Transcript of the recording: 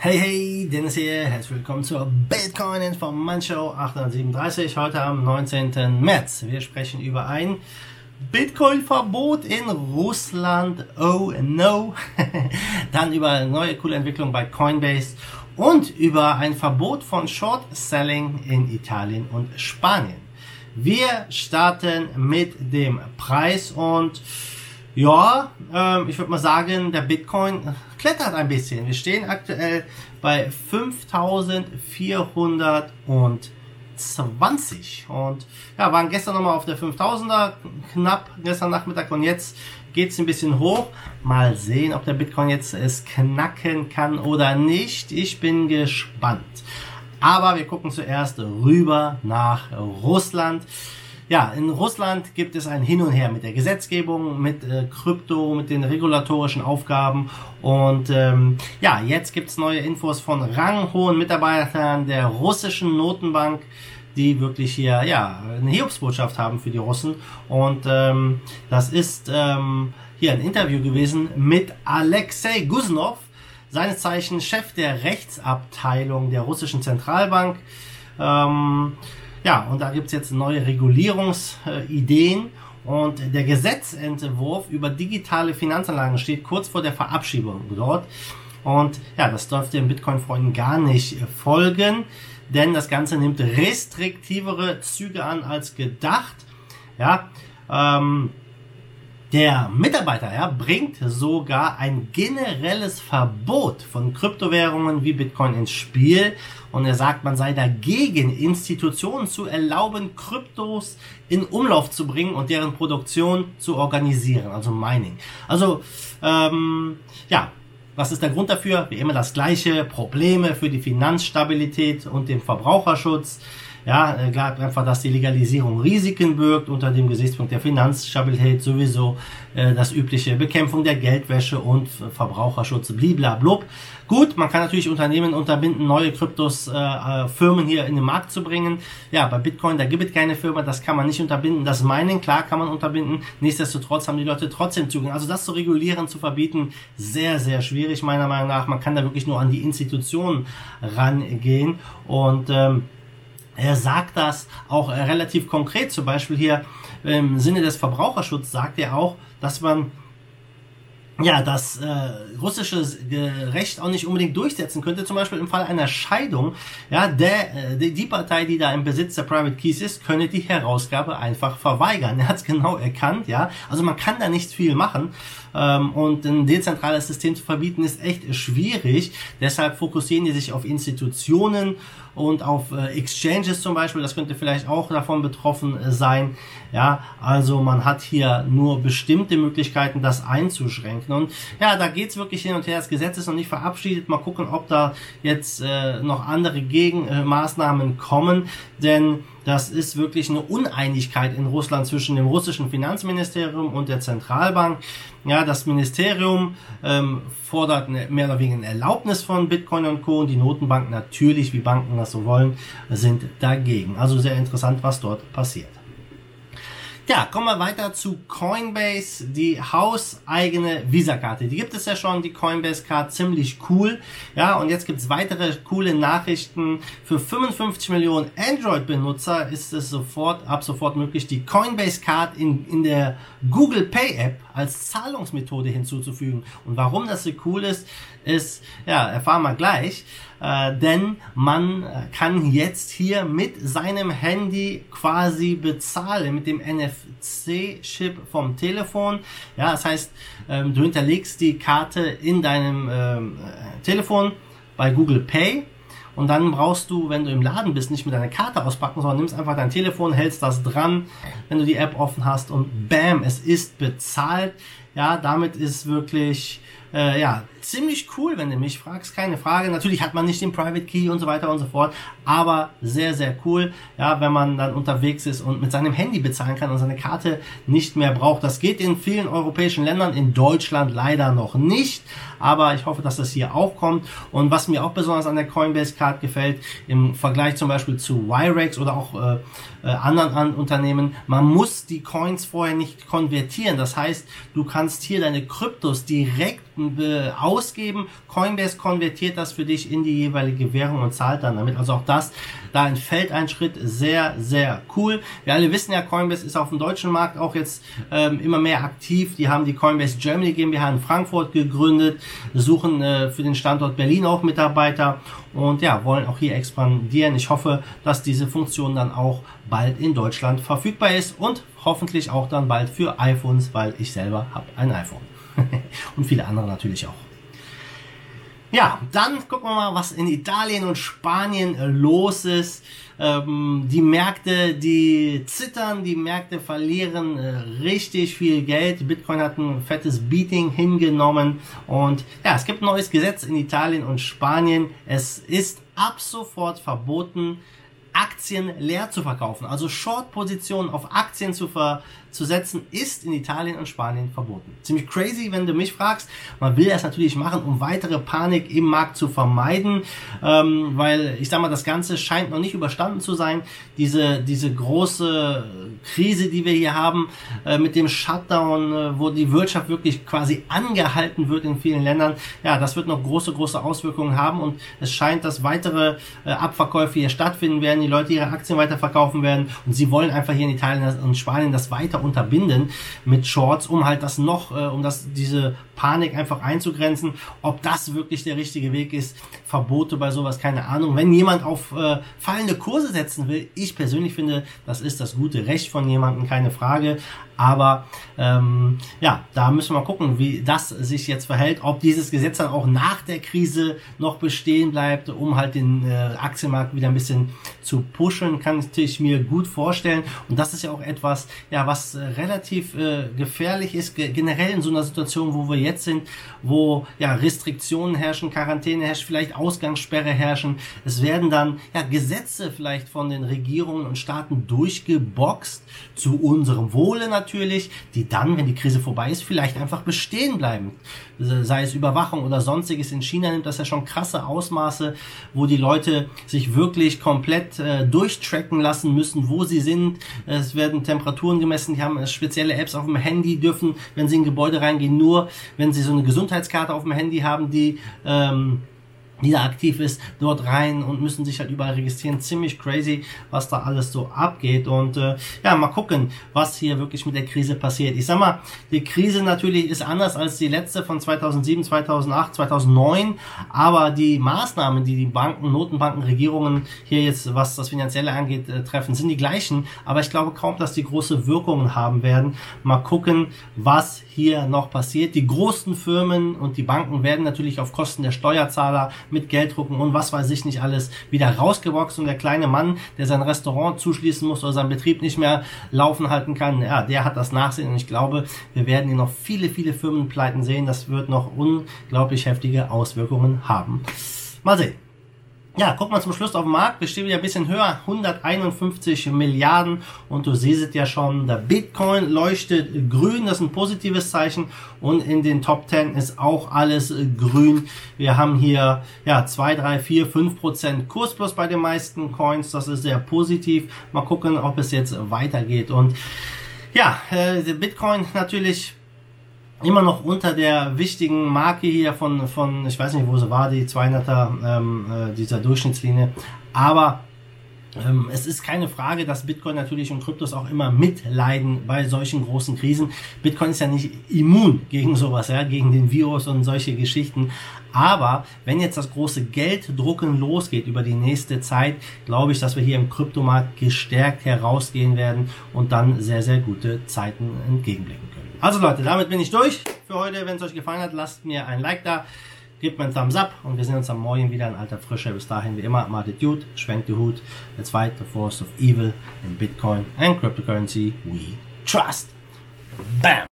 Hey, hey, Dennis hier. Herzlich willkommen zur Bitcoin Information Show 837, heute am 19. März. Wir sprechen über ein Bitcoin-Verbot in Russland. Oh no. Dann über neue coole Entwicklung bei Coinbase und über ein Verbot von Short Selling in Italien und Spanien. Wir starten mit dem Preis und ja, ähm, ich würde mal sagen, der Bitcoin klettert ein bisschen. Wir stehen aktuell bei 5420 und ja, waren gestern nochmal auf der 5000er knapp gestern Nachmittag und jetzt geht es ein bisschen hoch. Mal sehen, ob der Bitcoin jetzt es knacken kann oder nicht. Ich bin gespannt. Aber wir gucken zuerst rüber nach Russland. Ja, in Russland gibt es ein Hin und Her mit der Gesetzgebung, mit äh, Krypto, mit den regulatorischen Aufgaben. Und ähm, ja, jetzt gibt's neue Infos von ranghohen Mitarbeitern der russischen Notenbank die wirklich hier ja eine Hiobsbotschaft haben für die Russen und ähm, das ist ähm, hier ein Interview gewesen mit Alexei Guznov, seines Zeichen Chef der Rechtsabteilung der russischen Zentralbank. Ähm, ja, und da gibt's jetzt neue Regulierungsideen. Und der Gesetzentwurf über digitale Finanzanlagen steht kurz vor der Verabschiedung dort. Und ja, das dürfte den Bitcoin-Freunden gar nicht folgen, denn das Ganze nimmt restriktivere Züge an als gedacht. Ja, ähm, der Mitarbeiter ja, bringt sogar ein generelles Verbot von Kryptowährungen wie Bitcoin ins Spiel und er sagt, man sei dagegen, Institutionen zu erlauben, Kryptos in Umlauf zu bringen und deren Produktion zu organisieren, also Mining. Also ähm, ja, was ist der Grund dafür? Wie immer das gleiche, Probleme für die Finanzstabilität und den Verbraucherschutz. Ja, äh, glaubt einfach, dass die Legalisierung Risiken birgt unter dem Gesichtspunkt der Finanzstabilität sowieso äh, das übliche Bekämpfung der Geldwäsche und Verbraucherschutz bliblablub. Gut, man kann natürlich Unternehmen unterbinden, neue Kryptos, äh, äh, Firmen hier in den Markt zu bringen. Ja, bei Bitcoin, da gibt es keine Firma, das kann man nicht unterbinden. Das Mining, klar, kann man unterbinden. Nichtsdestotrotz haben die Leute trotzdem Zugang. Also das zu regulieren, zu verbieten, sehr, sehr schwierig meiner Meinung nach. Man kann da wirklich nur an die Institutionen rangehen und ähm, er sagt das auch äh, relativ konkret, zum Beispiel hier im Sinne des Verbraucherschutzes sagt er auch, dass man ja, das äh, russische Recht auch nicht unbedingt durchsetzen könnte, zum Beispiel im Fall einer Scheidung, ja, der, äh, die, Partei, die da im Besitz der Private Keys ist, könne die Herausgabe einfach verweigern. Er hat es genau erkannt, ja. Also man kann da nicht viel machen ähm, und ein dezentrales System zu verbieten ist echt schwierig. Deshalb fokussieren die sich auf Institutionen und auf äh, Exchanges zum Beispiel. Das könnte vielleicht auch davon betroffen äh, sein. Ja, also man hat hier nur bestimmte Möglichkeiten, das einzuschränken. Und ja, da geht's wirklich hin und her. Das Gesetz ist noch nicht verabschiedet. Mal gucken, ob da jetzt äh, noch andere Gegenmaßnahmen kommen. Denn das ist wirklich eine Uneinigkeit in Russland zwischen dem russischen Finanzministerium und der Zentralbank. Ja, das Ministerium ähm, fordert eine, mehr oder weniger eine Erlaubnis von Bitcoin und Co. Und die Notenbank natürlich, wie Banken das so wollen, sind dagegen. Also sehr interessant, was dort passiert. Ja, kommen wir weiter zu Coinbase, die hauseigene Visa-Karte. Die gibt es ja schon, die Coinbase-Card, ziemlich cool. Ja, und jetzt gibt's weitere coole Nachrichten. Für 55 Millionen Android-Benutzer ist es sofort, ab sofort möglich, die Coinbase-Card in, in der Google Pay-App als Zahlungsmethode hinzuzufügen. Und warum das so cool ist, ist, ja, erfahren wir gleich. Äh, denn man kann jetzt hier mit seinem Handy quasi bezahlen, mit dem NFC-Chip vom Telefon. Ja, das heißt, ähm, du hinterlegst die Karte in deinem ähm, Telefon bei Google Pay. Und dann brauchst du, wenn du im Laden bist, nicht mit deiner Karte auspacken, sondern nimmst einfach dein Telefon, hältst das dran, wenn du die App offen hast und bam, es ist bezahlt. Ja, damit ist wirklich äh, ja, ziemlich cool, wenn du mich fragst, keine Frage. Natürlich hat man nicht den Private Key und so weiter und so fort, aber sehr, sehr cool, ja, wenn man dann unterwegs ist und mit seinem Handy bezahlen kann und seine Karte nicht mehr braucht. Das geht in vielen europäischen Ländern, in Deutschland leider noch nicht, aber ich hoffe, dass das hier auch kommt. Und was mir auch besonders an der Coinbase Card gefällt, im Vergleich zum Beispiel zu Wirex oder auch äh, äh, anderen an Unternehmen. Man muss die Coins vorher nicht konvertieren. Das heißt, du kannst hier deine Kryptos direkt äh, ausgeben. Coinbase konvertiert das für dich in die jeweilige Währung und zahlt dann damit. Also auch das, da entfällt ein Schritt sehr, sehr cool. Wir alle wissen ja, Coinbase ist auf dem deutschen Markt auch jetzt ähm, immer mehr aktiv. Die haben die Coinbase Germany GmbH in Frankfurt gegründet, suchen äh, für den Standort Berlin auch Mitarbeiter und ja, wollen auch hier expandieren. Ich hoffe, dass diese Funktion dann auch bald in Deutschland verfügbar ist und hoffentlich auch dann bald für iPhones, weil ich selber habe ein iPhone. und viele andere natürlich auch. Ja, dann gucken wir mal, was in Italien und Spanien äh, los ist. Ähm, die Märkte, die zittern, die Märkte verlieren äh, richtig viel Geld. Bitcoin hat ein fettes Beating hingenommen. Und ja, es gibt ein neues Gesetz in Italien und Spanien. Es ist ab sofort verboten, Aktien leer zu verkaufen. Also Short-Positionen auf Aktien zu, ver zu setzen, ist in Italien und Spanien verboten. Ziemlich crazy, wenn du mich fragst. Man will das natürlich machen, um weitere Panik im Markt zu vermeiden, ähm, weil ich sag mal, das Ganze scheint noch nicht überstanden zu sein. Diese, diese große Krise, die wir hier haben, äh, mit dem Shutdown, äh, wo die Wirtschaft wirklich quasi angehalten wird in vielen Ländern, ja, das wird noch große, große Auswirkungen haben und es scheint, dass weitere äh, Abverkäufe hier stattfinden werden, die Leute ihre Aktien weiterverkaufen werden und sie wollen einfach hier in Italien und Spanien das weiter unterbinden mit Shorts, um halt das noch, äh, um das, diese Panik einfach einzugrenzen. Ob das wirklich der richtige Weg ist, Verbote bei sowas, keine Ahnung. Wenn jemand auf äh, fallende Kurse setzen will, ich persönlich finde, das ist das gute Recht von jemandem, keine Frage. Aber ähm, ja, da müssen wir gucken, wie das sich jetzt verhält, ob dieses Gesetz dann auch nach der Krise noch bestehen bleibt, um halt den äh, Aktienmarkt wieder ein bisschen zu pushen, kann ich mir gut vorstellen. Und das ist ja auch etwas, ja, was äh, relativ äh, gefährlich ist, generell in so einer Situation, wo wir jetzt sind, wo ja Restriktionen herrschen, Quarantäne herrscht, vielleicht Ausgangssperre herrschen. Es werden dann ja Gesetze vielleicht von den Regierungen und Staaten durchgeboxt zu unserem Wohle natürlich natürlich, die dann, wenn die Krise vorbei ist, vielleicht einfach bestehen bleiben. Sei es Überwachung oder sonstiges. In China nimmt das ja schon krasse Ausmaße, wo die Leute sich wirklich komplett äh, durchtracken lassen müssen, wo sie sind. Es werden Temperaturen gemessen, die haben spezielle Apps auf dem Handy, dürfen, wenn sie in Gebäude reingehen, nur wenn sie so eine Gesundheitskarte auf dem Handy haben, die ähm, die da aktiv ist, dort rein und müssen sich halt überall registrieren. Ziemlich crazy, was da alles so abgeht. Und äh, ja, mal gucken, was hier wirklich mit der Krise passiert. Ich sag mal, die Krise natürlich ist anders als die letzte von 2007, 2008, 2009. Aber die Maßnahmen, die die Banken, Notenbanken, Regierungen hier jetzt, was das Finanzielle angeht, äh, treffen, sind die gleichen. Aber ich glaube kaum, dass die große Wirkungen haben werden. Mal gucken, was hier noch passiert. Die großen Firmen und die Banken werden natürlich auf Kosten der Steuerzahler mit Gelddrucken und was weiß ich nicht alles wieder rausgeboxt und der kleine Mann, der sein Restaurant zuschließen muss oder seinen Betrieb nicht mehr laufen halten kann, ja, der hat das Nachsehen und ich glaube, wir werden hier noch viele, viele Firmenpleiten sehen. Das wird noch unglaublich heftige Auswirkungen haben. Mal sehen. Ja, guck mal zum Schluss auf den Markt. Wir stehen wieder ein bisschen höher. 151 Milliarden. Und du siehst es ja schon, der Bitcoin leuchtet grün. Das ist ein positives Zeichen. Und in den Top 10 ist auch alles grün. Wir haben hier, ja, 2, 3, 4, 5 Prozent Kursplus bei den meisten Coins. Das ist sehr positiv. Mal gucken, ob es jetzt weitergeht. Und ja, äh, Bitcoin natürlich immer noch unter der wichtigen Marke hier von, von ich weiß nicht, wo sie war, die 200er ähm, äh, dieser Durchschnittslinie. Aber ähm, es ist keine Frage, dass Bitcoin natürlich und Kryptos auch immer mitleiden bei solchen großen Krisen. Bitcoin ist ja nicht immun gegen sowas, ja, gegen den Virus und solche Geschichten. Aber wenn jetzt das große Gelddrucken losgeht über die nächste Zeit, glaube ich, dass wir hier im Kryptomarkt gestärkt herausgehen werden und dann sehr, sehr gute Zeiten entgegenblicken können. Also Leute, damit bin ich durch für heute. Wenn es euch gefallen hat, lasst mir ein Like da. Gebt mir einen Thumbs up und wir sehen uns am Morgen wieder in alter Frische. Bis dahin wie immer, Martin Dude, schwenkt die Hut. Let's fight the force of evil in Bitcoin and cryptocurrency we trust. Bam!